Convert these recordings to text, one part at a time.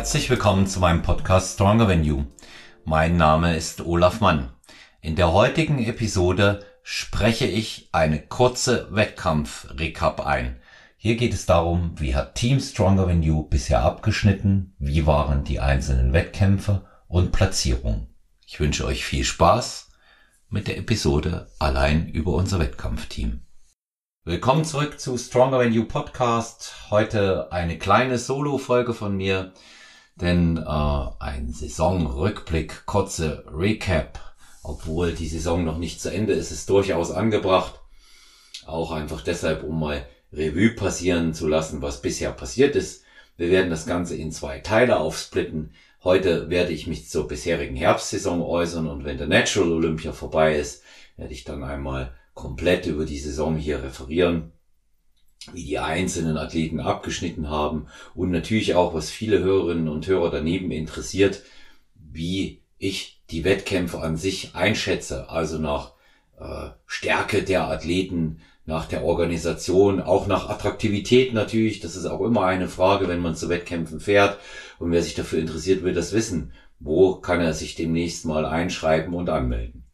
Herzlich willkommen zu meinem Podcast Stronger Than You. Mein Name ist Olaf Mann. In der heutigen Episode spreche ich eine kurze Wettkampf-Recap ein. Hier geht es darum, wie hat Team Stronger Than You bisher abgeschnitten, wie waren die einzelnen Wettkämpfe und Platzierungen. Ich wünsche euch viel Spaß mit der Episode allein über unser Wettkampfteam. Willkommen zurück zu Stronger Than You Podcast. Heute eine kleine Solo-Folge von mir denn äh, ein Saisonrückblick, kurze Recap, obwohl die Saison noch nicht zu Ende ist, ist durchaus angebracht. Auch einfach deshalb, um mal Revue passieren zu lassen, was bisher passiert ist. Wir werden das Ganze in zwei Teile aufsplitten. Heute werde ich mich zur bisherigen Herbstsaison äußern und wenn der Natural Olympia vorbei ist, werde ich dann einmal komplett über die Saison hier referieren wie die einzelnen Athleten abgeschnitten haben und natürlich auch, was viele Hörerinnen und Hörer daneben interessiert, wie ich die Wettkämpfe an sich einschätze, also nach äh, Stärke der Athleten, nach der Organisation, auch nach Attraktivität natürlich. Das ist auch immer eine Frage, wenn man zu Wettkämpfen fährt. Und wer sich dafür interessiert, will das wissen. Wo kann er sich demnächst mal einschreiben und anmelden?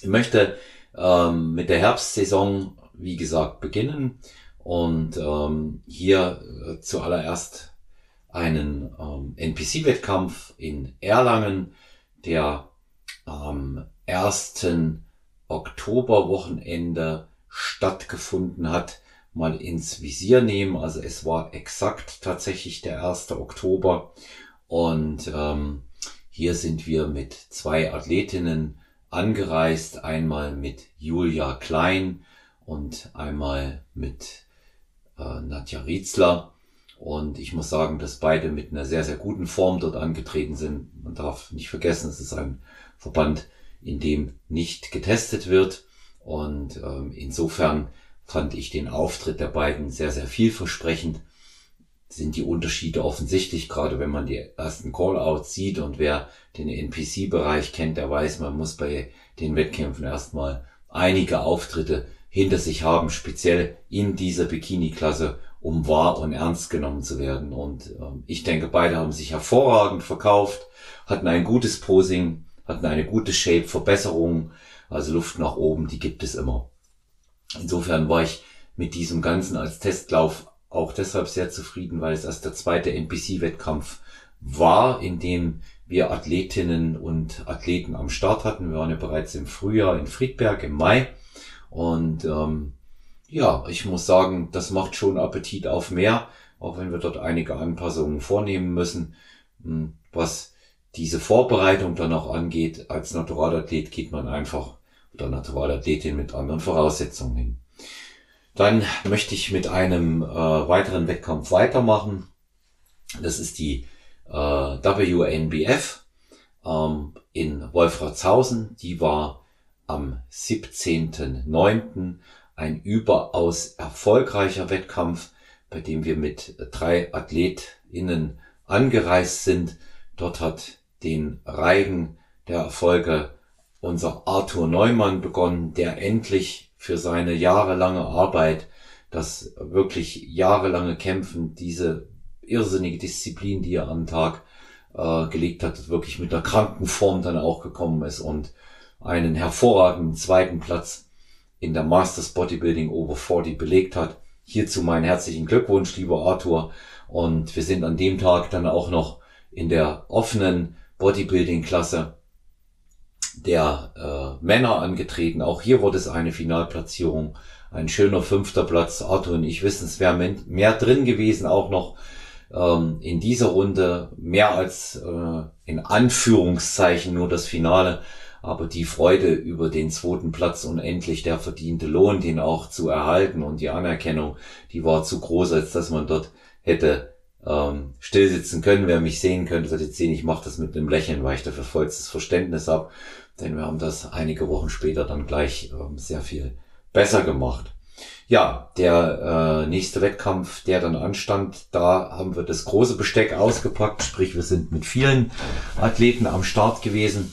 Ich möchte ähm, mit der Herbstsaison wie gesagt, beginnen. Und ähm, hier äh, zuallererst einen ähm, NPC-Wettkampf in Erlangen, der am ersten Oktoberwochenende stattgefunden hat, mal ins Visier nehmen. Also es war exakt tatsächlich der erste Oktober. Und ähm, hier sind wir mit zwei Athletinnen angereist, einmal mit Julia Klein, und einmal mit äh, Nadja Rietzler. Und ich muss sagen, dass beide mit einer sehr, sehr guten Form dort angetreten sind. Man darf nicht vergessen, es ist ein Verband, in dem nicht getestet wird. Und ähm, insofern fand ich den Auftritt der beiden sehr, sehr vielversprechend. Sind die Unterschiede offensichtlich, gerade wenn man die ersten Callouts sieht und wer den NPC-Bereich kennt, der weiß, man muss bei den Wettkämpfen erstmal einige Auftritte hinter sich haben, speziell in dieser Bikini-Klasse, um wahr und ernst genommen zu werden. Und ähm, ich denke, beide haben sich hervorragend verkauft, hatten ein gutes Posing, hatten eine gute Shape, Verbesserung, also Luft nach oben, die gibt es immer. Insofern war ich mit diesem Ganzen als Testlauf auch deshalb sehr zufrieden, weil es erst der zweite NPC-Wettkampf war, in dem wir Athletinnen und Athleten am Start hatten. Wir waren ja bereits im Frühjahr in Friedberg im Mai und ähm, ja, ich muss sagen, das macht schon Appetit auf mehr, auch wenn wir dort einige Anpassungen vornehmen müssen. Hm, was diese Vorbereitung dann auch angeht, als Naturalathlet geht man einfach oder Naturalathletin mit anderen Voraussetzungen hin. Dann möchte ich mit einem äh, weiteren Wettkampf weitermachen. Das ist die äh, WNBF ähm, in Wolfratshausen. Die war am 17.09. ein überaus erfolgreicher Wettkampf, bei dem wir mit drei AthletInnen angereist sind. Dort hat den Reigen der Erfolge unser Arthur Neumann begonnen, der endlich für seine jahrelange Arbeit, das wirklich jahrelange Kämpfen, diese irrsinnige Disziplin, die er am Tag äh, gelegt hat, wirklich mit einer kranken Form dann auch gekommen ist und einen hervorragenden zweiten Platz in der Masters Bodybuilding Over 40 belegt hat. Hierzu meinen herzlichen Glückwunsch, lieber Arthur. Und wir sind an dem Tag dann auch noch in der offenen Bodybuilding-Klasse der äh, Männer angetreten. Auch hier wurde es eine Finalplatzierung. Ein schöner fünfter Platz. Arthur und ich wissen, es wäre mehr drin gewesen, auch noch ähm, in dieser Runde. Mehr als äh, in Anführungszeichen nur das Finale aber die Freude über den zweiten Platz und endlich der verdiente Lohn, den auch zu erhalten und die Anerkennung, die war zu groß, als dass man dort hätte ähm, stillsitzen können. Wer mich sehen könnte, wird jetzt sehen, ich mache das mit einem Lächeln, weil ich dafür vollstes Verständnis habe. Denn wir haben das einige Wochen später dann gleich ähm, sehr viel besser gemacht. Ja, der äh, nächste Wettkampf, der dann anstand, da haben wir das große Besteck ausgepackt, sprich wir sind mit vielen Athleten am Start gewesen.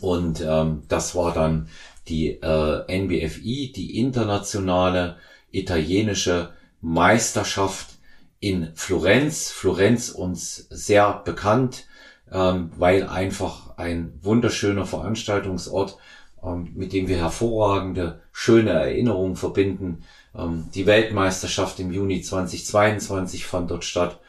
Und ähm, das war dann die äh, NBFI, die internationale italienische Meisterschaft in Florenz. Florenz uns sehr bekannt, ähm, weil einfach ein wunderschöner Veranstaltungsort, ähm, mit dem wir hervorragende, schöne Erinnerungen verbinden. Ähm, die Weltmeisterschaft im Juni 2022 fand dort statt.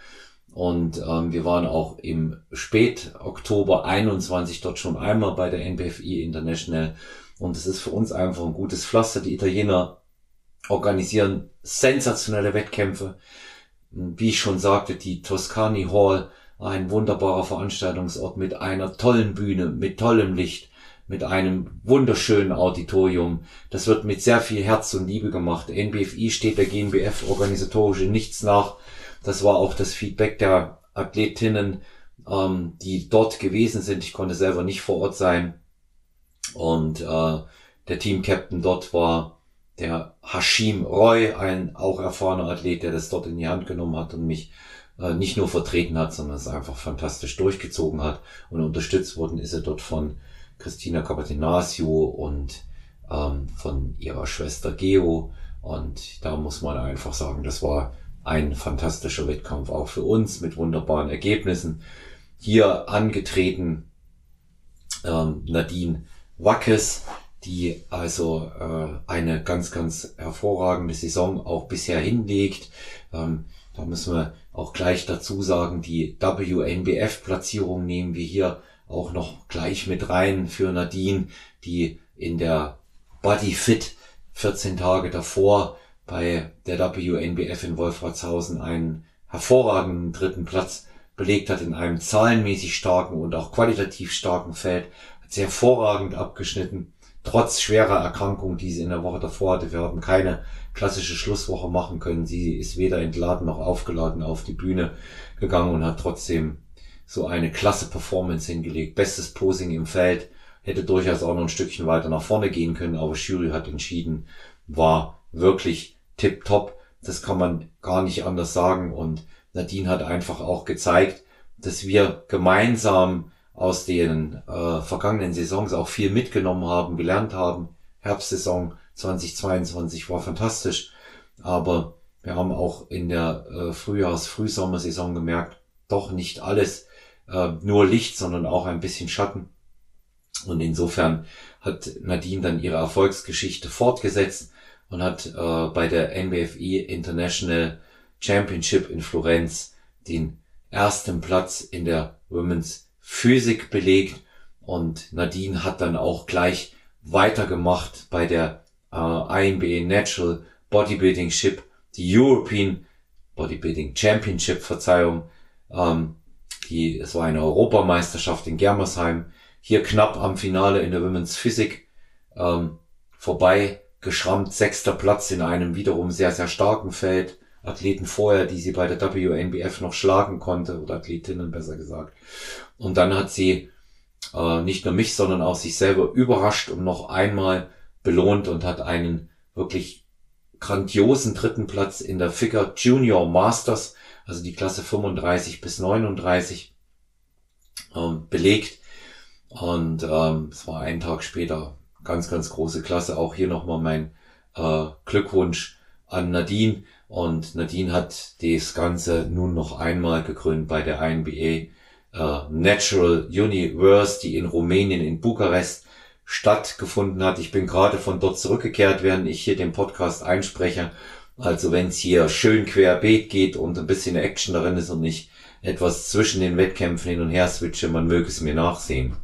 Und ähm, wir waren auch im Spät-Oktober 21 dort schon einmal bei der NBFI International. Und es ist für uns einfach ein gutes Pflaster. Die Italiener organisieren sensationelle Wettkämpfe. Wie ich schon sagte, die Toscani Hall, ein wunderbarer Veranstaltungsort mit einer tollen Bühne, mit tollem Licht, mit einem wunderschönen Auditorium. Das wird mit sehr viel Herz und Liebe gemacht. NBFI steht der organisatorisch in nichts nach. Das war auch das Feedback der Athletinnen, ähm, die dort gewesen sind. Ich konnte selber nicht vor Ort sein. Und äh, der Team-Captain dort war der Hashim Roy, ein auch erfahrener Athlet, der das dort in die Hand genommen hat und mich äh, nicht nur vertreten hat, sondern es einfach fantastisch durchgezogen hat. Und unterstützt worden ist er dort von Christina Capatinasio und ähm, von ihrer Schwester Geo. Und da muss man einfach sagen, das war ein fantastischer Wettkampf auch für uns mit wunderbaren Ergebnissen. Hier angetreten ähm, Nadine Wackes, die also äh, eine ganz, ganz hervorragende Saison auch bisher hinlegt. Ähm, da müssen wir auch gleich dazu sagen, die WNBF-Platzierung nehmen wir hier auch noch gleich mit rein für Nadine, die in der Body Fit 14 Tage davor bei der WNBF in Wolfratshausen einen hervorragenden dritten Platz belegt hat in einem zahlenmäßig starken und auch qualitativ starken Feld, hat sie hervorragend abgeschnitten, trotz schwerer Erkrankung, die sie in der Woche davor hatte. Wir haben keine klassische Schlusswoche machen können. Sie ist weder entladen noch aufgeladen auf die Bühne gegangen und hat trotzdem so eine klasse Performance hingelegt. Bestes Posing im Feld, hätte durchaus auch noch ein Stückchen weiter nach vorne gehen können, aber Jury hat entschieden, war wirklich tipptopp. Das kann man gar nicht anders sagen. Und Nadine hat einfach auch gezeigt, dass wir gemeinsam aus den äh, vergangenen Saisons auch viel mitgenommen haben, gelernt haben. Herbstsaison 2022 war fantastisch, aber wir haben auch in der äh, Frühjahrs-Frühsommersaison gemerkt, doch nicht alles äh, nur Licht, sondern auch ein bisschen Schatten. Und insofern hat Nadine dann ihre Erfolgsgeschichte fortgesetzt und hat äh, bei der NBFI International Championship in Florenz den ersten Platz in der Women's Physik belegt. Und Nadine hat dann auch gleich weitergemacht bei der äh, INBA Natural Bodybuilding Ship, die European Bodybuilding Championship, Verzeihung, ähm, die, es war eine Europameisterschaft in Germersheim, hier knapp am Finale in der Women's Physik ähm, vorbei geschrammt, sechster Platz in einem wiederum sehr, sehr starken Feld. Athleten vorher, die sie bei der WNBF noch schlagen konnte, oder Athletinnen besser gesagt. Und dann hat sie äh, nicht nur mich, sondern auch sich selber überrascht und noch einmal belohnt und hat einen wirklich grandiosen dritten Platz in der Figure Junior Masters, also die Klasse 35 bis 39, ähm, belegt. Und ähm, es war einen Tag später ganz, ganz große Klasse. Auch hier nochmal mein äh, Glückwunsch an Nadine. Und Nadine hat das Ganze nun noch einmal gegründet bei der INBA äh, Natural Universe, die in Rumänien in Bukarest stattgefunden hat. Ich bin gerade von dort zurückgekehrt, während ich hier den Podcast einspreche. Also wenn es hier schön querbeet geht und ein bisschen Action darin ist und nicht etwas zwischen den Wettkämpfen hin und her switche, man möge es mir nachsehen.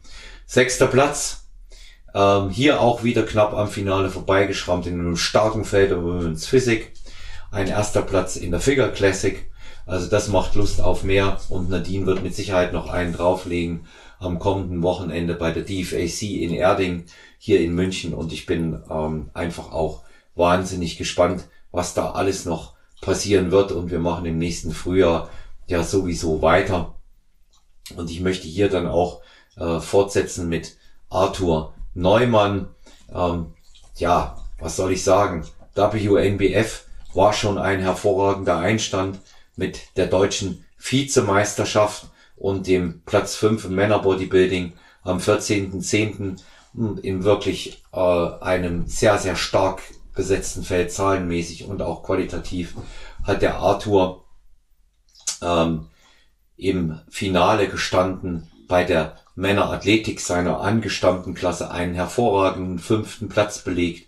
Sechster Platz, ähm, hier auch wieder knapp am Finale vorbeigeschrammt in einem starken Feld der Women's Physik. Ein erster Platz in der Figure Classic. Also das macht Lust auf mehr und Nadine wird mit Sicherheit noch einen drauflegen am kommenden Wochenende bei der DFAC in Erding hier in München und ich bin ähm, einfach auch wahnsinnig gespannt, was da alles noch passieren wird und wir machen im nächsten Frühjahr ja sowieso weiter und ich möchte hier dann auch äh, fortsetzen mit Arthur Neumann, ähm, ja, was soll ich sagen? WNBF war schon ein hervorragender Einstand mit der deutschen Vizemeisterschaft und dem Platz 5 im Männerbodybuilding am 14.10. in wirklich äh, einem sehr, sehr stark besetzten Feld, zahlenmäßig und auch qualitativ, hat der Arthur ähm, im Finale gestanden bei der Männerathletik seiner angestammten Klasse einen hervorragenden fünften Platz belegt.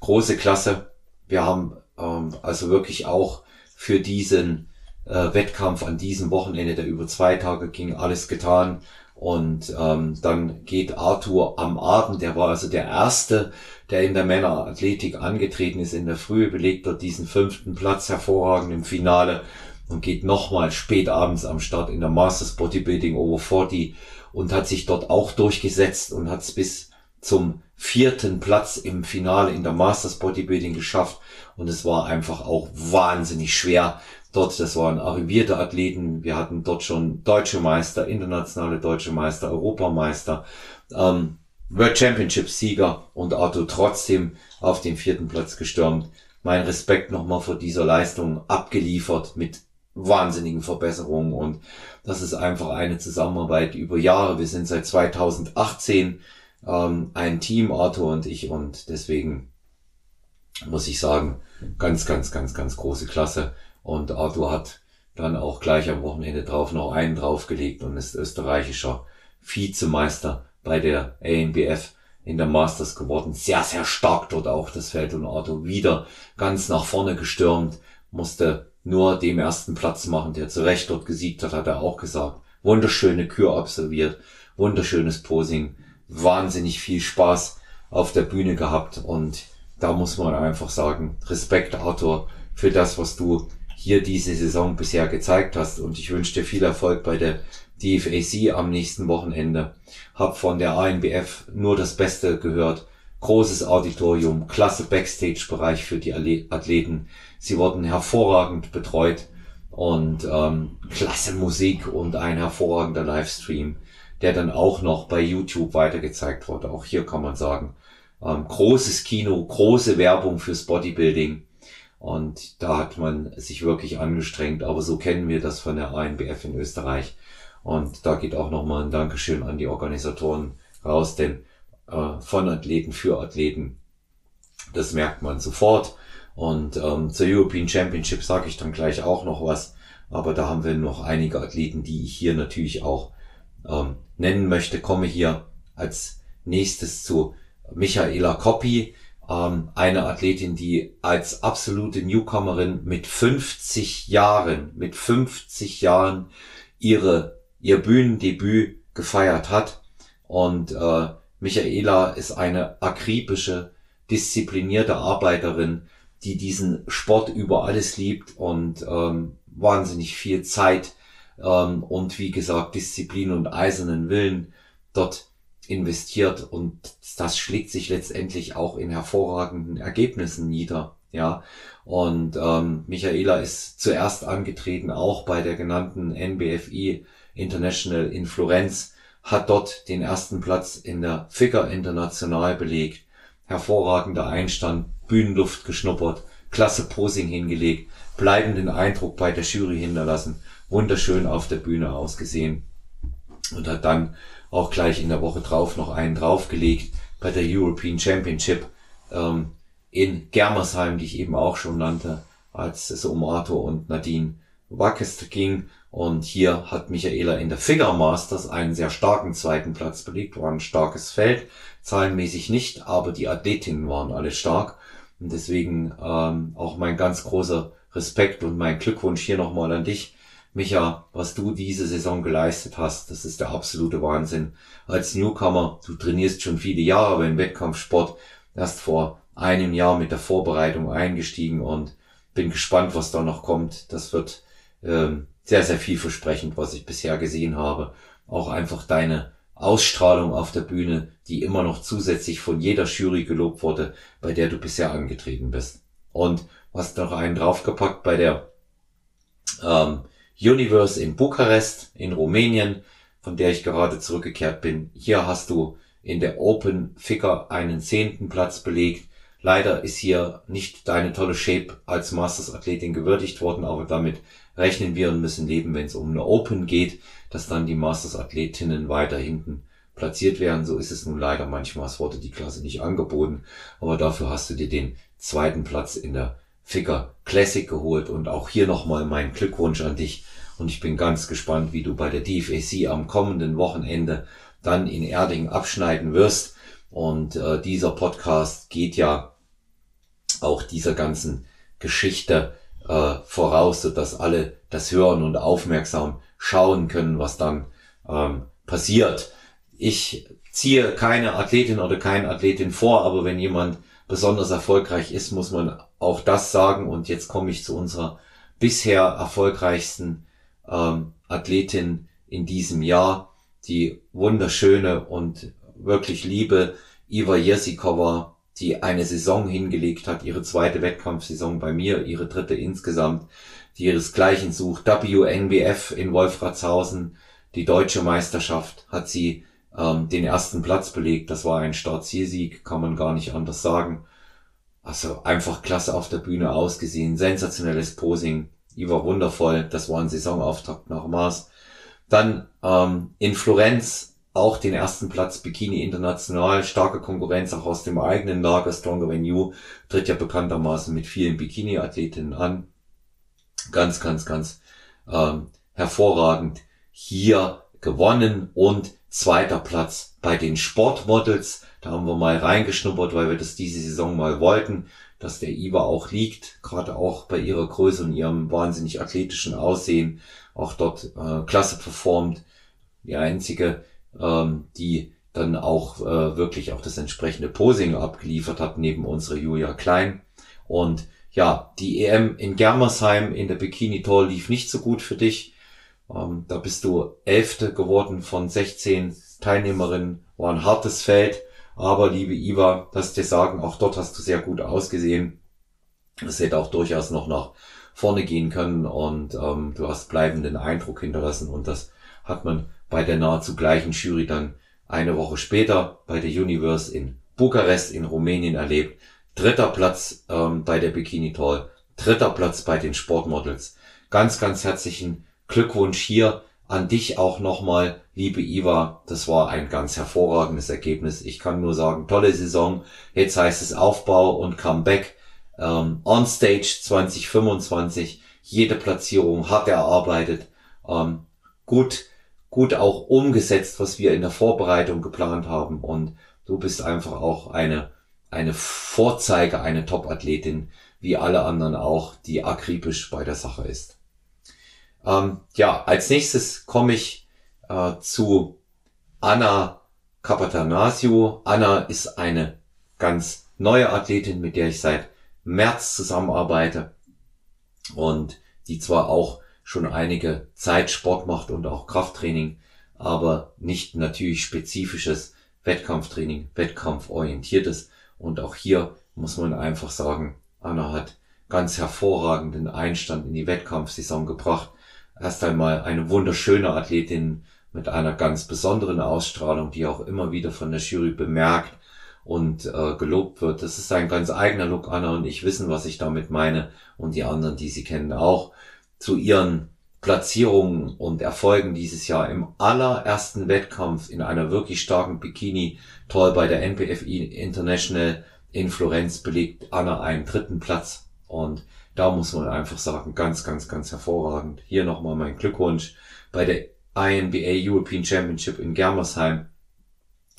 Große Klasse. Wir haben ähm, also wirklich auch für diesen äh, Wettkampf an diesem Wochenende, der über zwei Tage ging, alles getan. Und ähm, dann geht Arthur am Abend, der war also der Erste, der in der Männerathletik angetreten ist, in der Früh belegt dort diesen fünften Platz hervorragend im Finale und geht nochmal spät abends am Start in der Masters Bodybuilding Over 40 und hat sich dort auch durchgesetzt und hat es bis zum vierten Platz im Finale in der Masters Bodybuilding geschafft. Und es war einfach auch wahnsinnig schwer dort. Das waren arrivierte Athleten. Wir hatten dort schon deutsche Meister, internationale deutsche Meister, Europameister, ähm, World Championship Sieger und Arthur trotzdem auf den vierten Platz gestürmt. Mein Respekt nochmal vor dieser Leistung abgeliefert mit wahnsinnigen Verbesserungen und das ist einfach eine Zusammenarbeit über Jahre. Wir sind seit 2018 ähm, ein Team, Arthur und ich und deswegen muss ich sagen, ganz, ganz, ganz, ganz große Klasse und Arthur hat dann auch gleich am Wochenende drauf noch einen draufgelegt und ist österreichischer Vizemeister bei der ANBF in der Masters geworden. Sehr, sehr stark dort auch das Feld und Arthur wieder ganz nach vorne gestürmt, musste nur dem ersten Platz machen, der zu Recht dort gesiegt hat, hat er auch gesagt. Wunderschöne Kür absolviert, wunderschönes Posing, wahnsinnig viel Spaß auf der Bühne gehabt und da muss man einfach sagen, Respekt Arthur für das, was du hier diese Saison bisher gezeigt hast und ich wünsche dir viel Erfolg bei der DFAC am nächsten Wochenende. Hab von der ANBF nur das Beste gehört. Großes Auditorium, klasse Backstage-Bereich für die Athleten. Sie wurden hervorragend betreut und ähm, klasse Musik und ein hervorragender Livestream, der dann auch noch bei YouTube weitergezeigt wurde. Auch hier kann man sagen, ähm, großes Kino, große Werbung fürs Bodybuilding. Und da hat man sich wirklich angestrengt, aber so kennen wir das von der ANBF in Österreich. Und da geht auch nochmal ein Dankeschön an die Organisatoren raus, denn äh, von Athleten für Athleten, das merkt man sofort. Und ähm, zur European Championship sage ich dann gleich auch noch was. Aber da haben wir noch einige Athleten, die ich hier natürlich auch ähm, nennen möchte. Komme hier als nächstes zu Michaela Koppi, ähm, eine Athletin, die als absolute Newcomerin mit 50 Jahren, mit 50 Jahren ihre, ihr Bühnendebüt gefeiert hat. Und äh, Michaela ist eine akribische, disziplinierte Arbeiterin, die diesen Sport über alles liebt und ähm, wahnsinnig viel Zeit ähm, und wie gesagt Disziplin und eisernen Willen dort investiert und das schlägt sich letztendlich auch in hervorragenden Ergebnissen nieder. Ja, und ähm, Michaela ist zuerst angetreten, auch bei der genannten NBFI International in Florenz, hat dort den ersten Platz in der Figure International belegt. Hervorragender Einstand, Bühnenluft geschnuppert, klasse Posing hingelegt, bleibenden Eindruck bei der Jury hinterlassen, wunderschön auf der Bühne ausgesehen und hat dann auch gleich in der Woche drauf noch einen draufgelegt bei der European Championship ähm, in Germersheim, die ich eben auch schon nannte, als es um Arthur und Nadine Wackest ging. Und hier hat Michaela in der Figure Masters einen sehr starken zweiten Platz belegt, war ein starkes Feld, zahlenmäßig nicht, aber die Athletinnen waren alle stark. Und deswegen ähm, auch mein ganz großer Respekt und mein Glückwunsch hier nochmal an dich, Micha, was du diese Saison geleistet hast. Das ist der absolute Wahnsinn. Als Newcomer, du trainierst schon viele Jahre beim Wettkampfsport, erst vor einem Jahr mit der Vorbereitung eingestiegen und bin gespannt, was da noch kommt. Das wird ähm, sehr, sehr vielversprechend, was ich bisher gesehen habe. Auch einfach deine Ausstrahlung auf der Bühne, die immer noch zusätzlich von jeder Jury gelobt wurde, bei der du bisher angetreten bist. Und hast noch einen draufgepackt bei der ähm, Universe in Bukarest in Rumänien, von der ich gerade zurückgekehrt bin. Hier hast du in der Open Figure einen zehnten Platz belegt. Leider ist hier nicht deine tolle Shape als Masters Athletin gewürdigt worden, aber damit rechnen wir und müssen leben, wenn es um eine Open geht, dass dann die Masters Athletinnen weiter hinten platziert werden. So ist es nun leider manchmal. Es wurde die Klasse nicht angeboten, aber dafür hast du dir den zweiten Platz in der Figure Classic geholt und auch hier nochmal mein Glückwunsch an dich Und ich bin ganz gespannt, wie du bei der DFAC am kommenden Wochenende dann in Erding abschneiden wirst. Und äh, dieser Podcast geht ja auch dieser ganzen Geschichte äh, voraus, so dass alle das hören und aufmerksam schauen können, was dann ähm, passiert. Ich ziehe keine Athletin oder keinen Athletin vor, aber wenn jemand besonders erfolgreich ist, muss man auch das sagen. Und jetzt komme ich zu unserer bisher erfolgreichsten ähm, Athletin in diesem Jahr, die wunderschöne und wirklich liebe Iva Jesikova, die eine Saison hingelegt hat, ihre zweite Wettkampfsaison bei mir, ihre dritte insgesamt, die ihresgleichen sucht. WNBF in Wolfratshausen, die deutsche Meisterschaft, hat sie ähm, den ersten Platz belegt. Das war ein Start-Zielsieg, kann man gar nicht anders sagen. Also einfach klasse auf der Bühne ausgesehen, sensationelles Posing, die war wundervoll. Das war ein Saisonauftakt nach Mars. Dann ähm, in Florenz auch den ersten Platz Bikini International, starke Konkurrenz auch aus dem eigenen Lager. Stronger Than You tritt ja bekanntermaßen mit vielen Bikini-Athletinnen an. Ganz, ganz, ganz ähm, hervorragend hier gewonnen und zweiter Platz bei den Sportmodels. Da haben wir mal reingeschnuppert, weil wir das diese Saison mal wollten, dass der Iva auch liegt, gerade auch bei ihrer Größe und ihrem wahnsinnig athletischen Aussehen, auch dort äh, klasse performt. Die einzige, ähm, die dann auch äh, wirklich auch das entsprechende Posing abgeliefert hat, neben unserer Julia Klein. Und ja, die EM in Germersheim in der Bikini Tour lief nicht so gut für dich. Ähm, da bist du Elfte geworden von 16 Teilnehmerinnen. War ein hartes Feld. Aber liebe Iva, das dir sagen, auch dort hast du sehr gut ausgesehen. Es hätte auch durchaus noch nach vorne gehen können und ähm, du hast bleibenden Eindruck hinterlassen und das hat man bei der nahezu gleichen Jury dann eine Woche später bei der Universe in Bukarest in Rumänien erlebt. Dritter Platz ähm, bei der Bikini Tall, dritter Platz bei den Sportmodels. Ganz, ganz herzlichen Glückwunsch hier an dich auch nochmal, liebe Iva. Das war ein ganz hervorragendes Ergebnis. Ich kann nur sagen, tolle Saison. Jetzt heißt es Aufbau und Comeback. Ähm, on Stage 2025. Jede Platzierung hat erarbeitet. Ähm, gut, gut auch umgesetzt, was wir in der Vorbereitung geplant haben. Und du bist einfach auch eine, eine Vorzeige, eine Top-Athletin, wie alle anderen auch, die akribisch bei der Sache ist. Ähm, ja, als nächstes komme ich äh, zu Anna Kapatanasio. Anna ist eine ganz neue Athletin, mit der ich seit März zusammenarbeite und die zwar auch schon einige Zeit Sport macht und auch Krafttraining, aber nicht natürlich spezifisches Wettkampftraining, wettkampforientiertes. Und auch hier muss man einfach sagen, Anna hat ganz hervorragenden Einstand in die Wettkampfsaison gebracht erst einmal eine wunderschöne Athletin mit einer ganz besonderen Ausstrahlung, die auch immer wieder von der Jury bemerkt und äh, gelobt wird. Das ist ein ganz eigener Look. Anna und ich wissen, was ich damit meine und die anderen, die sie kennen, auch zu ihren Platzierungen und Erfolgen dieses Jahr im allerersten Wettkampf in einer wirklich starken Bikini toll bei der NPFI International in Florenz belegt Anna einen dritten Platz und da muss man einfach sagen, ganz, ganz, ganz hervorragend. Hier nochmal mein Glückwunsch. Bei der INBA European Championship in Germersheim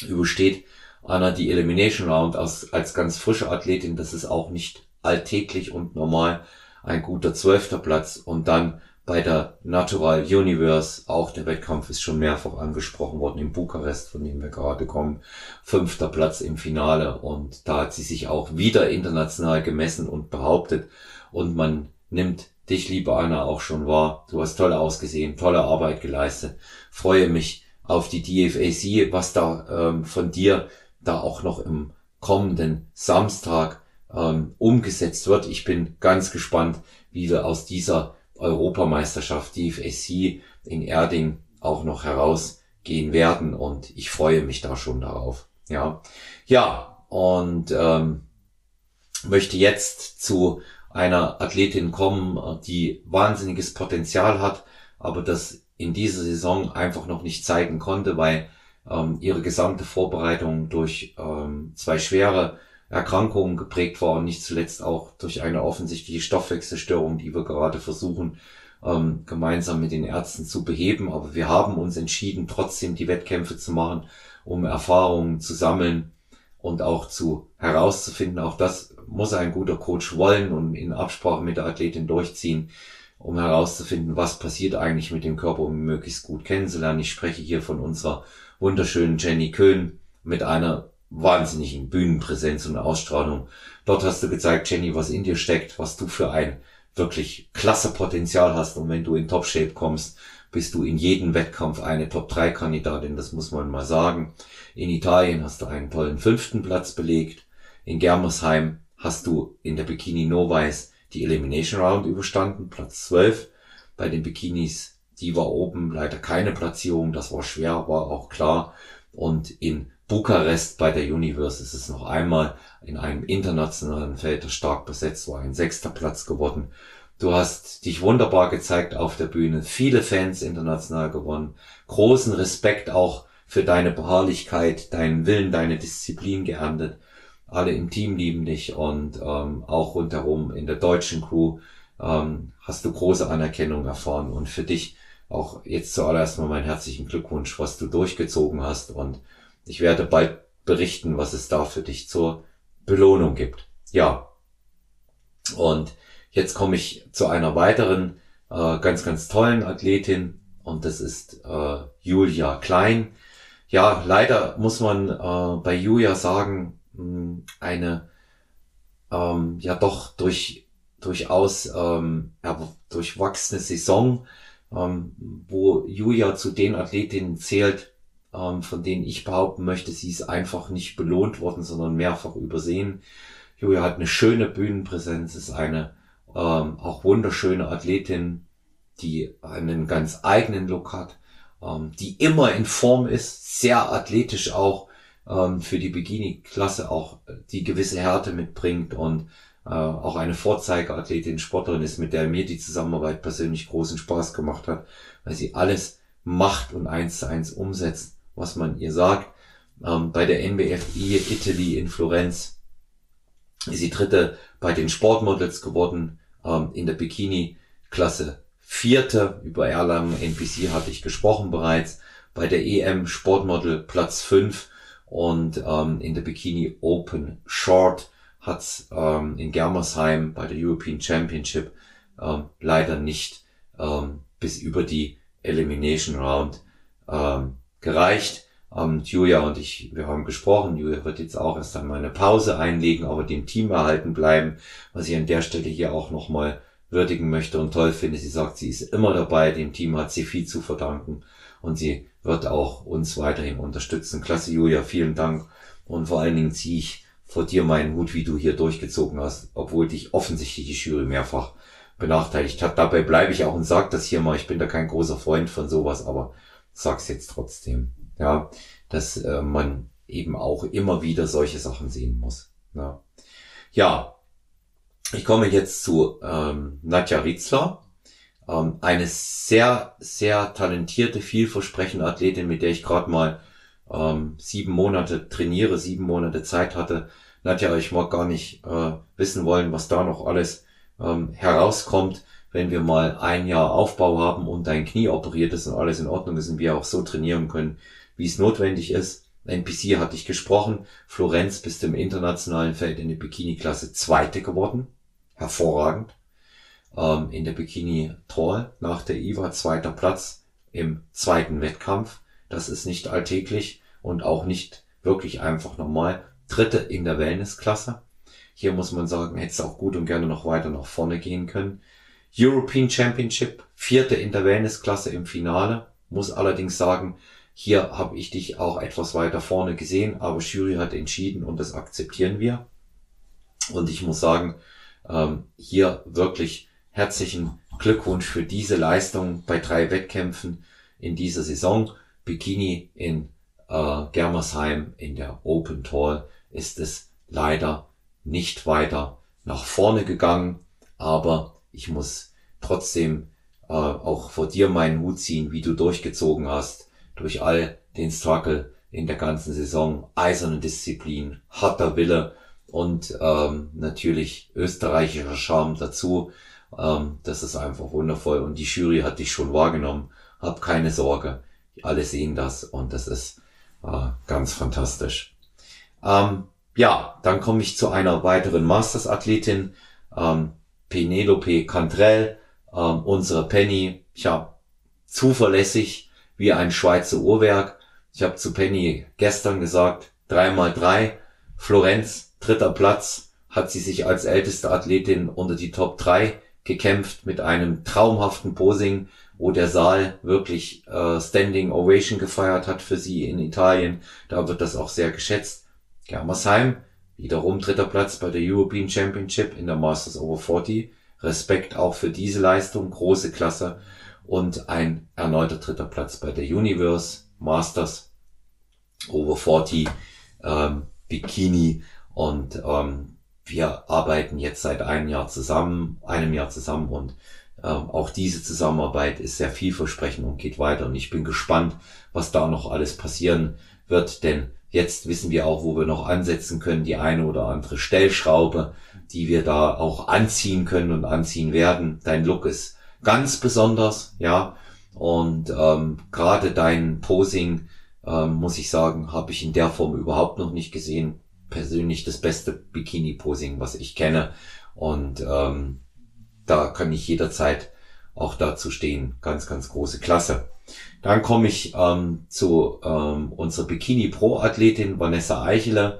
übersteht Anna die Elimination Round als, als ganz frische Athletin. Das ist auch nicht alltäglich und normal. Ein guter zwölfter Platz und dann bei der Natural Universe, auch der Wettkampf ist schon mehrfach angesprochen worden in Bukarest, von dem wir gerade kommen, fünfter Platz im Finale und da hat sie sich auch wieder international gemessen und behauptet und man nimmt dich, liebe Anna, auch schon wahr. Du hast toll ausgesehen, tolle Arbeit geleistet. Freue mich auf die DFAC, was da ähm, von dir da auch noch im kommenden Samstag ähm, umgesetzt wird. Ich bin ganz gespannt, wie wir aus dieser Europameisterschaft DFAC in Erding auch noch herausgehen werden und ich freue mich da schon darauf. Ja, ja und ähm, möchte jetzt zu einer Athletin kommen, die wahnsinniges Potenzial hat, aber das in dieser Saison einfach noch nicht zeigen konnte, weil ähm, ihre gesamte Vorbereitung durch ähm, zwei schwere Erkrankungen geprägt war nicht zuletzt auch durch eine offensichtliche Stoffwechselstörung, die wir gerade versuchen ähm, gemeinsam mit den Ärzten zu beheben. Aber wir haben uns entschieden, trotzdem die Wettkämpfe zu machen, um Erfahrungen zu sammeln und auch zu herauszufinden. Auch das muss ein guter Coach wollen und in Absprache mit der Athletin durchziehen, um herauszufinden, was passiert eigentlich mit dem Körper, um ihn möglichst gut kennenzulernen. Ich spreche hier von unserer wunderschönen Jenny Köhn mit einer wahnsinnigen Bühnenpräsenz und Ausstrahlung. Dort hast du gezeigt, Jenny, was in dir steckt, was du für ein wirklich klasse Potenzial hast. Und wenn du in Top-Shape kommst, bist du in jedem Wettkampf eine Top-3-Kandidatin, das muss man mal sagen. In Italien hast du einen tollen fünften Platz belegt. In Germersheim hast du in der Bikini Novice die Elimination Round überstanden, Platz 12. Bei den Bikinis, die war oben leider keine Platzierung, das war schwer, war auch klar. Und in Bukarest bei der Universe ist es noch einmal in einem internationalen Feld, stark besetzt war, ein sechster Platz geworden. Du hast dich wunderbar gezeigt auf der Bühne, viele Fans international gewonnen, großen Respekt auch für deine Beharrlichkeit, deinen Willen, deine Disziplin geerntet. Alle im Team lieben dich und ähm, auch rundherum in der deutschen Crew ähm, hast du große Anerkennung erfahren und für dich auch jetzt zuallererst mal meinen herzlichen Glückwunsch, was du durchgezogen hast und ich werde bald berichten, was es da für dich zur Belohnung gibt. Ja. Und jetzt komme ich zu einer weiteren äh, ganz, ganz tollen Athletin und das ist äh, Julia Klein. Ja, leider muss man äh, bei Julia sagen, mh, hm, eine ähm, ja doch durch durchaus ähm, ja, durchwachsene Saison, ähm, wo Julia zu den Athletinnen zählt, ähm, von denen ich behaupten möchte, sie ist einfach nicht belohnt worden, sondern mehrfach übersehen. Julia hat eine schöne Bühnenpräsenz, ist eine ähm, auch wunderschöne Athletin, die einen ganz eigenen Look hat, ähm, die immer in Form ist, sehr athletisch auch ähm, für die Bikini-Klasse auch die gewisse Härte mitbringt und äh, auch eine Vorzeigeathletin, Sportlerin ist, mit der mir die Zusammenarbeit persönlich großen Spaß gemacht hat, weil sie alles macht und eins zu eins umsetzt was man ihr sagt. Ähm, bei der NBFI Italy in Florenz ist sie dritte bei den Sportmodels geworden, ähm, in der Bikini-Klasse vierte. Über Erlangen NPC hatte ich gesprochen bereits. Bei der EM Sportmodel Platz fünf und ähm, in der Bikini Open Short hat's ähm, in Germersheim bei der European Championship ähm, leider nicht ähm, bis über die Elimination Round ähm, gereicht. Und Julia und ich, wir haben gesprochen, Julia wird jetzt auch erst einmal eine Pause einlegen, aber dem Team erhalten bleiben, was ich an der Stelle hier auch nochmal würdigen möchte und toll finde. Sie sagt, sie ist immer dabei, dem Team hat sie viel zu verdanken und sie wird auch uns weiterhin unterstützen. Klasse, Julia, vielen Dank und vor allen Dingen ziehe ich vor dir meinen Hut, wie du hier durchgezogen hast, obwohl dich offensichtlich die Jury mehrfach benachteiligt hat. Dabei bleibe ich auch und sage das hier mal, ich bin da kein großer Freund von sowas, aber sag's jetzt trotzdem. Ja, dass äh, man eben auch immer wieder solche Sachen sehen muss. Ja, ja ich komme jetzt zu ähm, Nadja Ritzler, ähm, eine sehr, sehr talentierte, vielversprechende Athletin, mit der ich gerade mal ähm, sieben Monate trainiere, sieben Monate Zeit hatte. Nadja, ich mag gar nicht äh, wissen wollen, was da noch alles ähm, herauskommt wenn wir mal ein Jahr Aufbau haben und dein Knie operiert ist und alles in Ordnung ist und wir auch so trainieren können, wie es notwendig ist. NPC hatte ich gesprochen. Florenz bist im internationalen Feld in der Bikini-Klasse Zweite geworden. Hervorragend. Ähm, in der Bikini Tall nach der IWA zweiter Platz im zweiten Wettkampf. Das ist nicht alltäglich und auch nicht wirklich einfach normal. Dritte in der Wellness-Klasse. Hier muss man sagen, hätte es auch gut und gerne noch weiter nach vorne gehen können. European Championship, vierte in der Wellnessklasse im Finale. Muss allerdings sagen, hier habe ich dich auch etwas weiter vorne gesehen, aber Jury hat entschieden und das akzeptieren wir. Und ich muss sagen, ähm, hier wirklich herzlichen Glückwunsch für diese Leistung bei drei Wettkämpfen in dieser Saison. Bikini in äh, Germersheim in der Open Tall ist es leider nicht weiter nach vorne gegangen, aber ich muss trotzdem äh, auch vor dir meinen Hut ziehen, wie du durchgezogen hast, durch all den Struggle in der ganzen Saison, eiserne Disziplin, harter Wille und ähm, natürlich österreichischer Charme dazu. Ähm, das ist einfach wundervoll und die Jury hat dich schon wahrgenommen. Hab keine Sorge, alle sehen das und das ist äh, ganz fantastisch. Ähm, ja, dann komme ich zu einer weiteren Masters-Athletin, ähm, Penelope Cantrell, ähm, unsere Penny. Ja, zuverlässig wie ein Schweizer Uhrwerk. Ich habe zu Penny gestern gesagt, dreimal drei, Florenz, dritter Platz, hat sie sich als älteste Athletin unter die Top 3 gekämpft mit einem traumhaften Posing, wo der Saal wirklich äh, Standing Ovation gefeiert hat für sie in Italien. Da wird das auch sehr geschätzt. Germersheim, wiederum dritter Platz bei der European Championship in der Masters Over 40. Respekt auch für diese Leistung, große Klasse. Und ein erneuter dritter Platz bei der Universe Masters Over 40 ähm, Bikini. Und ähm, wir arbeiten jetzt seit einem Jahr zusammen, einem Jahr zusammen und ähm, auch diese Zusammenarbeit ist sehr vielversprechend und geht weiter. Und ich bin gespannt, was da noch alles passieren wird, denn jetzt wissen wir auch, wo wir noch ansetzen können, die eine oder andere Stellschraube, die wir da auch anziehen können und anziehen werden. Dein Look ist ganz besonders, ja. Und ähm, gerade dein Posing, ähm, muss ich sagen, habe ich in der Form überhaupt noch nicht gesehen. Persönlich das beste Bikini-Posing, was ich kenne. Und ähm, da kann ich jederzeit auch dazu stehen. Ganz, ganz große Klasse. Dann komme ich ähm, zu ähm, unserer Bikini Pro Athletin Vanessa Eicheler,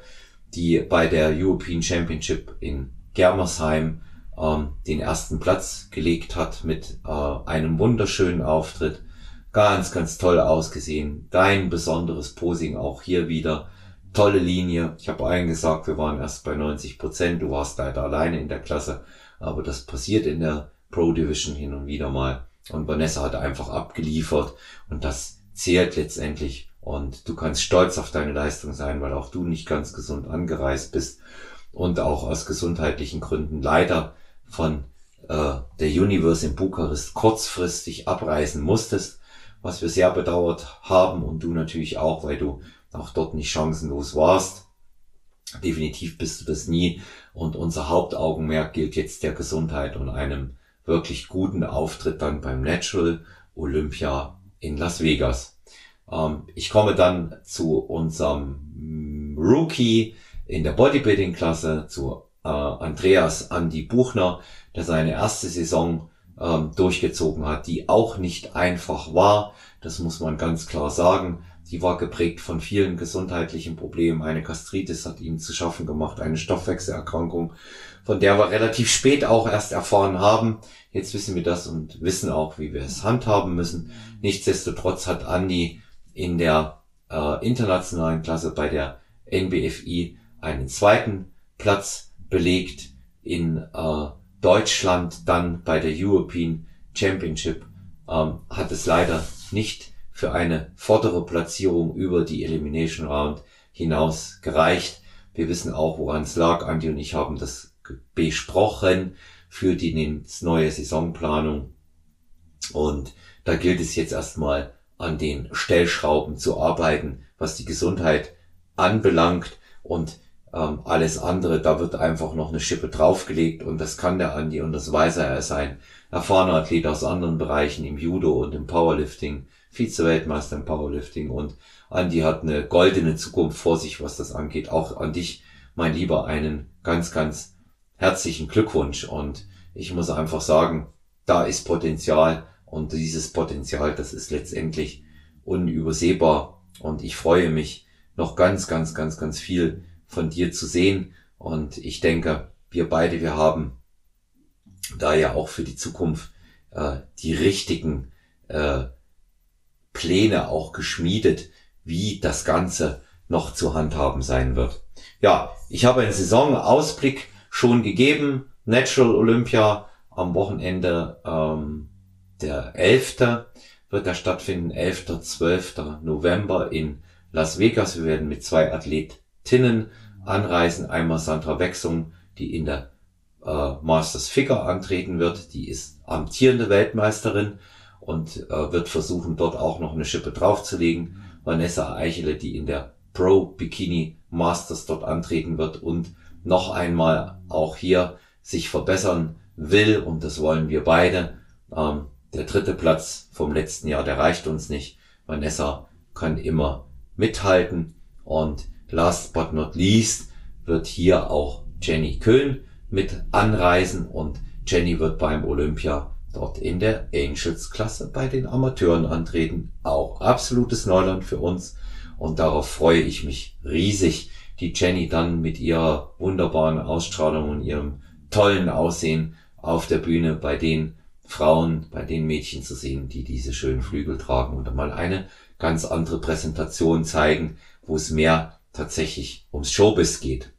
die bei der European Championship in Germersheim ähm, den ersten Platz gelegt hat mit äh, einem wunderschönen Auftritt. Ganz, ganz toll ausgesehen. Dein besonderes Posing auch hier wieder. Tolle Linie. Ich habe allen gesagt, wir waren erst bei 90 Prozent. Du warst leider alleine in der Klasse. Aber das passiert in der Pro Division hin und wieder mal. Und Vanessa hat einfach abgeliefert. Und das zählt letztendlich. Und du kannst stolz auf deine Leistung sein, weil auch du nicht ganz gesund angereist bist und auch aus gesundheitlichen Gründen leider von äh, der Universe in Bukarest kurzfristig abreisen musstest, was wir sehr bedauert haben und du natürlich auch, weil du auch dort nicht chancenlos warst. Definitiv bist du das nie und unser Hauptaugenmerk gilt jetzt der Gesundheit und einem wirklich guten Auftritt dann beim Natural Olympia in Las Vegas. Ähm, ich komme dann zu unserem Rookie in der Bodybuilding-Klasse, zu äh, Andreas Andi Buchner, der seine erste Saison ähm, durchgezogen hat, die auch nicht einfach war. Das muss man ganz klar sagen. Die war geprägt von vielen gesundheitlichen Problemen. Eine Gastritis hat ihm zu schaffen gemacht, eine Stoffwechselerkrankung, von der wir relativ spät auch erst erfahren haben. Jetzt wissen wir das und wissen auch, wie wir es handhaben müssen. Nichtsdestotrotz hat Andi in der äh, internationalen Klasse bei der NBFI einen zweiten Platz belegt. In äh, Deutschland dann bei der European Championship ähm, hat es leider nicht für eine vordere Platzierung über die Elimination Round hinaus gereicht. Wir wissen auch, woran es lag. Andi und ich haben das besprochen für die neue Saisonplanung. Und da gilt es jetzt erstmal an den Stellschrauben zu arbeiten, was die Gesundheit anbelangt. Und ähm, alles andere, da wird einfach noch eine Schippe draufgelegt und das kann der Andi und das weiß er. Er ist ein erfahrener Athlet aus anderen Bereichen im Judo und im Powerlifting. Vize-Weltmeister im Powerlifting und Andi hat eine goldene Zukunft vor sich, was das angeht. Auch an dich, mein Lieber, einen ganz, ganz herzlichen Glückwunsch. Und ich muss einfach sagen, da ist Potenzial und dieses Potenzial, das ist letztendlich unübersehbar. Und ich freue mich noch ganz, ganz, ganz, ganz viel von dir zu sehen. Und ich denke, wir beide, wir haben da ja auch für die Zukunft äh, die richtigen äh, Pläne auch geschmiedet, wie das Ganze noch zu handhaben sein wird. Ja, ich habe einen Saisonausblick schon gegeben. Natural Olympia am Wochenende ähm, der 11. wird er stattfinden, 11. 12. November in Las Vegas. Wir werden mit zwei Athletinnen anreisen. Einmal Sandra Wechsung, die in der äh, Masters Figure antreten wird. Die ist amtierende Weltmeisterin und äh, wird versuchen, dort auch noch eine Schippe draufzulegen. Vanessa Eichele, die in der Pro Bikini Masters dort antreten wird und noch einmal auch hier sich verbessern will und das wollen wir beide. Ähm, der dritte Platz vom letzten Jahr, der reicht uns nicht. Vanessa kann immer mithalten und last but not least wird hier auch Jenny Köhn mit anreisen und Jenny wird beim Olympia dort in der Angels-Klasse bei den Amateuren antreten. Auch absolutes Neuland für uns und darauf freue ich mich riesig, die Jenny dann mit ihrer wunderbaren Ausstrahlung und ihrem tollen Aussehen auf der Bühne bei den Frauen, bei den Mädchen zu sehen, die diese schönen Flügel tragen und mal eine ganz andere Präsentation zeigen, wo es mehr tatsächlich ums Showbiz geht.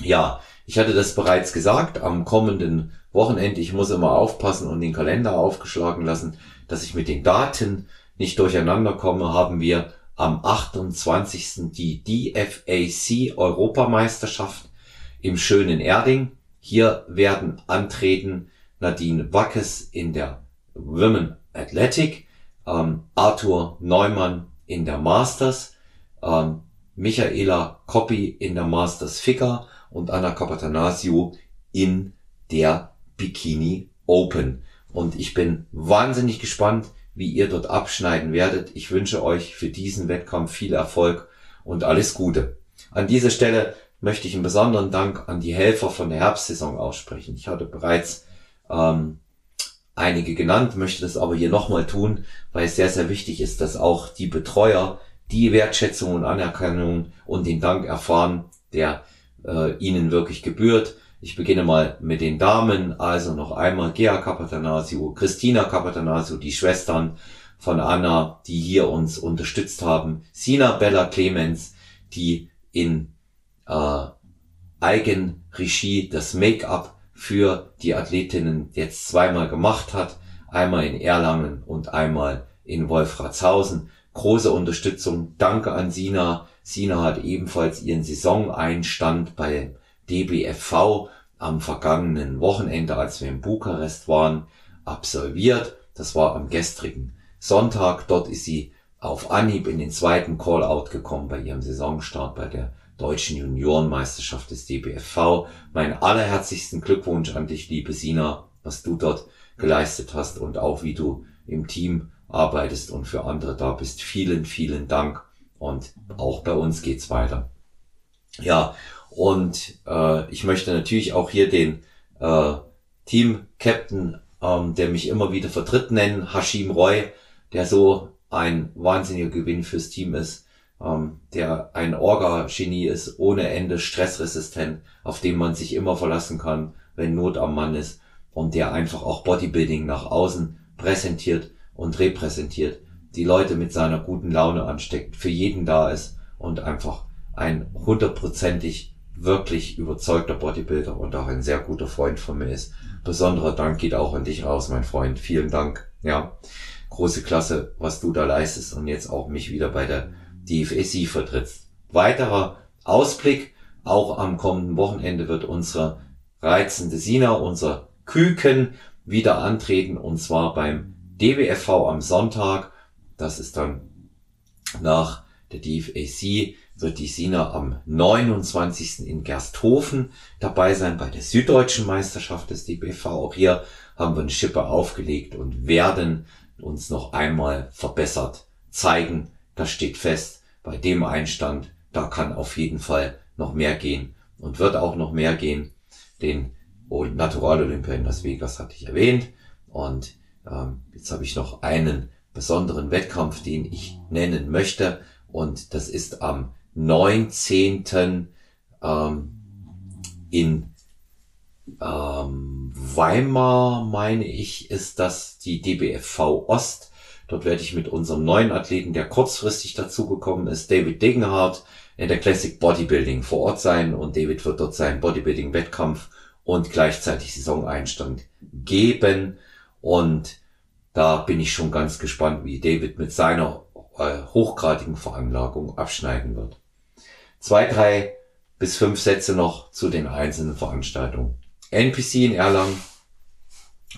Ja, ich hatte das bereits gesagt, am kommenden Wochenende, ich muss immer aufpassen und den Kalender aufgeschlagen lassen, dass ich mit den Daten nicht durcheinander komme, haben wir am 28. die DFAC Europameisterschaft im schönen Erding. Hier werden antreten Nadine Wackes in der Women Athletic, ähm, Arthur Neumann in der Masters, ähm, Michaela Koppi in der Masters Ficker und Anna Kapatanasio in der Bikini Open. Und ich bin wahnsinnig gespannt, wie ihr dort abschneiden werdet. Ich wünsche euch für diesen Wettkampf viel Erfolg und alles Gute. An dieser Stelle möchte ich einen besonderen Dank an die Helfer von der Herbstsaison aussprechen. Ich hatte bereits ähm, einige genannt, möchte das aber hier nochmal tun, weil es sehr, sehr wichtig ist, dass auch die Betreuer die Wertschätzung und Anerkennung und den Dank erfahren, der äh, ihnen wirklich gebührt. Ich beginne mal mit den Damen, also noch einmal Gea Kapatanasio, Christina Kapatanasio, die Schwestern von Anna, die hier uns unterstützt haben, Sina Bella Clemens, die in äh, Eigenregie das Make-up für die Athletinnen jetzt zweimal gemacht hat, einmal in Erlangen und einmal in Wolfratshausen. Große Unterstützung, danke an Sina. Sina hat ebenfalls ihren Saisoneinstand bei DBFV am vergangenen Wochenende, als wir in Bukarest waren, absolviert. Das war am gestrigen Sonntag. Dort ist sie auf Anhieb in den zweiten Call-out gekommen bei ihrem Saisonstart bei der deutschen Juniorenmeisterschaft des DBFV. Mein allerherzlichsten Glückwunsch an dich, liebe Sina, was du dort geleistet hast und auch wie du im Team arbeitest und für andere da bist. Vielen, vielen Dank. Und auch bei uns geht's weiter. Ja, und äh, ich möchte natürlich auch hier den äh, Team-Captain, ähm, der mich immer wieder vertritt, nennen, Hashim Roy, der so ein wahnsinniger Gewinn fürs Team ist, ähm, der ein Orga-Genie ist, ohne Ende stressresistent, auf den man sich immer verlassen kann, wenn Not am Mann ist und der einfach auch Bodybuilding nach außen präsentiert und repräsentiert, die Leute mit seiner guten Laune ansteckt, für jeden da ist und einfach ein hundertprozentig wirklich überzeugter Bodybuilder und auch ein sehr guter Freund von mir ist. Besonderer Dank geht auch an dich raus, mein Freund. Vielen Dank. Ja, große Klasse, was du da leistest und jetzt auch mich wieder bei der DFSI vertrittst. Weiterer Ausblick. Auch am kommenden Wochenende wird unsere reizende Sina, unser Küken, wieder antreten und zwar beim DWFV am Sonntag. Das ist dann nach der DFAC wird die Sina am 29. in Gersthofen dabei sein bei der Süddeutschen Meisterschaft des DBV. Auch hier haben wir eine Schippe aufgelegt und werden uns noch einmal verbessert zeigen. Das steht fest. Bei dem Einstand, da kann auf jeden Fall noch mehr gehen und wird auch noch mehr gehen. Den Natural Olympia in Las Vegas hatte ich erwähnt. Und ähm, jetzt habe ich noch einen besonderen Wettkampf, den ich nennen möchte. Und das ist am 19. Ähm, in ähm, Weimar, meine ich, ist das die DBFV Ost. Dort werde ich mit unserem neuen Athleten, der kurzfristig dazugekommen ist, David Degenhardt, in der Classic Bodybuilding vor Ort sein und David wird dort seinen Bodybuilding-Wettkampf und gleichzeitig Saisoneinstand geben. Und da bin ich schon ganz gespannt, wie David mit seiner äh, hochgradigen Veranlagung abschneiden wird. Zwei, drei bis fünf Sätze noch zu den einzelnen Veranstaltungen. NPC in Erlangen,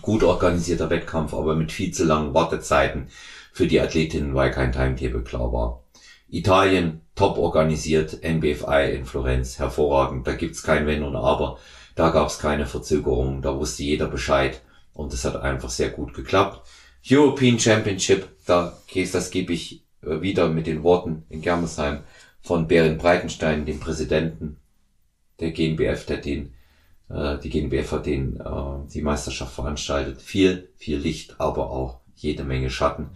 gut organisierter Wettkampf, aber mit viel zu langen Wartezeiten für die Athletinnen, weil kein Timetable klar war. Italien, top organisiert, NBFI in Florenz, hervorragend. Da gibt's kein Wenn und Aber. Da gab's keine Verzögerung. Da wusste jeder Bescheid. Und es hat einfach sehr gut geklappt. European Championship, da das gebe ich äh, wieder mit den Worten in Germersheim von Berend Breitenstein, dem Präsidenten der GNBF, der den, äh, die GNBF hat den, äh, die Meisterschaft veranstaltet. Viel, viel Licht, aber auch jede Menge Schatten.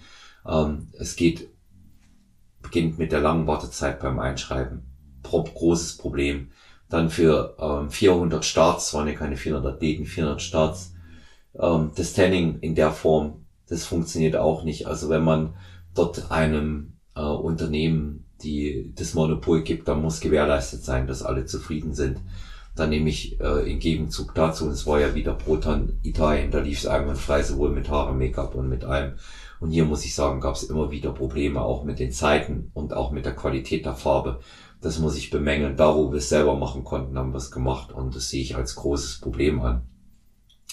Ähm, es geht, beginnt mit der langen Wartezeit beim Einschreiben. Pro großes Problem. Dann für ähm, 400 Starts, waren ja keine 400 Athleten, 400 Starts. Ähm, das Tanning in der Form das funktioniert auch nicht. Also wenn man dort einem äh, Unternehmen die das Monopol gibt, dann muss gewährleistet sein, dass alle zufrieden sind. Dann nehme ich äh, im Gegenzug dazu, und es war ja wieder Proton Italien, da lief es einwandfrei, sowohl mit Haare, Make-up und mit allem. Und hier muss ich sagen, gab es immer wieder Probleme, auch mit den Zeiten und auch mit der Qualität der Farbe. Das muss ich bemängeln. Da, wo wir es selber machen konnten, haben wir es gemacht und das sehe ich als großes Problem an.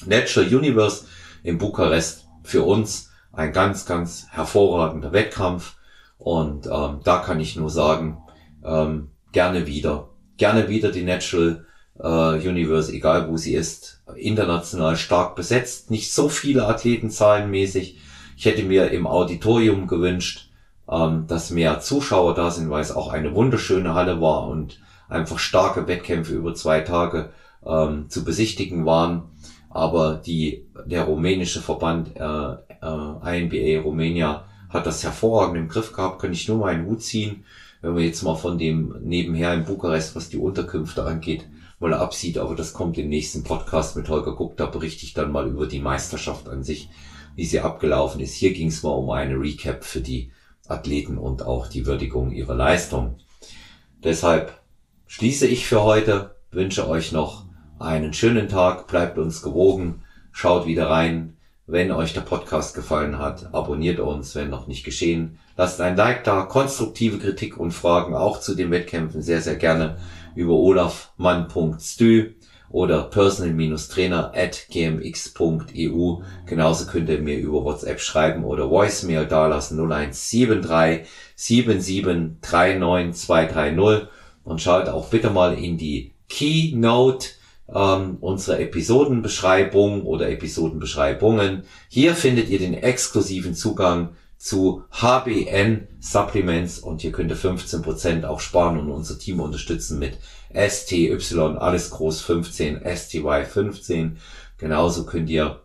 Natural Universe in Bukarest für uns ein ganz, ganz hervorragender Wettkampf. Und ähm, da kann ich nur sagen, ähm, gerne wieder. Gerne wieder die Natural äh, Universe, egal wo sie ist, international stark besetzt. Nicht so viele Athleten zahlenmäßig. Ich hätte mir im Auditorium gewünscht, ähm, dass mehr Zuschauer da sind, weil es auch eine wunderschöne Halle war und einfach starke Wettkämpfe über zwei Tage ähm, zu besichtigen waren aber die, der rumänische Verband äh, äh, INBA Romania hat das hervorragend im Griff gehabt, kann ich nur mal einen Hut ziehen, wenn man jetzt mal von dem nebenher in Bukarest, was die Unterkünfte angeht, mal absieht, aber das kommt im nächsten Podcast mit Holger Guck, da berichte ich dann mal über die Meisterschaft an sich, wie sie abgelaufen ist. Hier ging es mal um eine Recap für die Athleten und auch die Würdigung ihrer Leistung. Deshalb schließe ich für heute, wünsche euch noch einen schönen Tag, bleibt uns gewogen, schaut wieder rein. Wenn euch der Podcast gefallen hat, abonniert uns, wenn noch nicht geschehen. Lasst ein Like da, konstruktive Kritik und Fragen auch zu den Wettkämpfen sehr, sehr gerne über olafmann.stü oder personal-trainer at gmx.eu. Genauso könnt ihr mir über WhatsApp schreiben oder Voicemail dalassen 0173 77 39230 und schaut auch bitte mal in die Keynote ähm, unsere Episodenbeschreibung oder Episodenbeschreibungen. Hier findet ihr den exklusiven Zugang zu HBN Supplements und hier könnt ihr 15% auch sparen und unser Team unterstützen mit STY, alles groß 15, STY 15. Genauso könnt ihr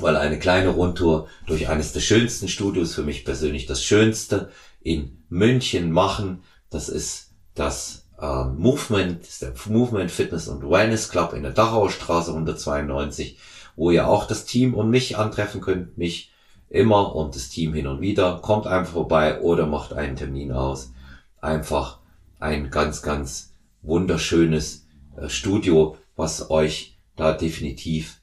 weil eine kleine Rundtour durch eines der schönsten Studios, für mich persönlich das schönste, in München machen. Das ist das äh, Movement, der Movement Fitness und Wellness Club in der Dachauer Straße 192, wo ihr auch das Team und mich antreffen könnt, mich immer und das Team hin und wieder. Kommt einfach vorbei oder macht einen Termin aus. Einfach ein ganz, ganz wunderschönes äh, Studio, was euch da definitiv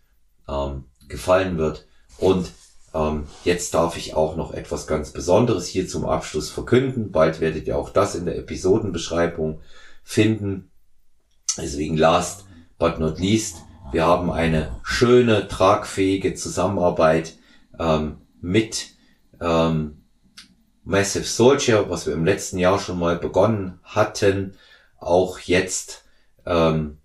ähm, gefallen wird. Und ähm, jetzt darf ich auch noch etwas ganz Besonderes hier zum Abschluss verkünden. Bald werdet ihr auch das in der Episodenbeschreibung finden. Deswegen last but not least, wir haben eine schöne, tragfähige Zusammenarbeit ähm, mit ähm, Massive Soldier, was wir im letzten Jahr schon mal begonnen hatten, auch jetzt ähm,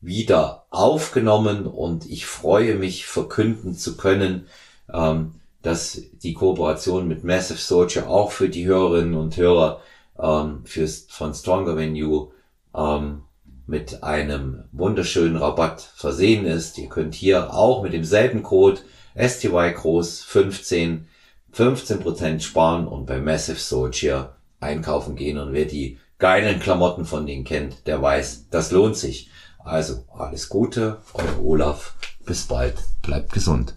wieder aufgenommen und ich freue mich verkünden zu können, ähm, dass die Kooperation mit Massive Soldier auch für die Hörerinnen und Hörer ähm, fürs, von Stronger Venue ähm, mit einem wunderschönen Rabatt versehen ist. Ihr könnt hier auch mit demselben Code STY groß 15 15% sparen und bei Massive Soldier einkaufen gehen. Und wer die geilen Klamotten von denen kennt, der weiß, das lohnt sich. Also alles Gute, euer Olaf. Bis bald. Bleibt gesund.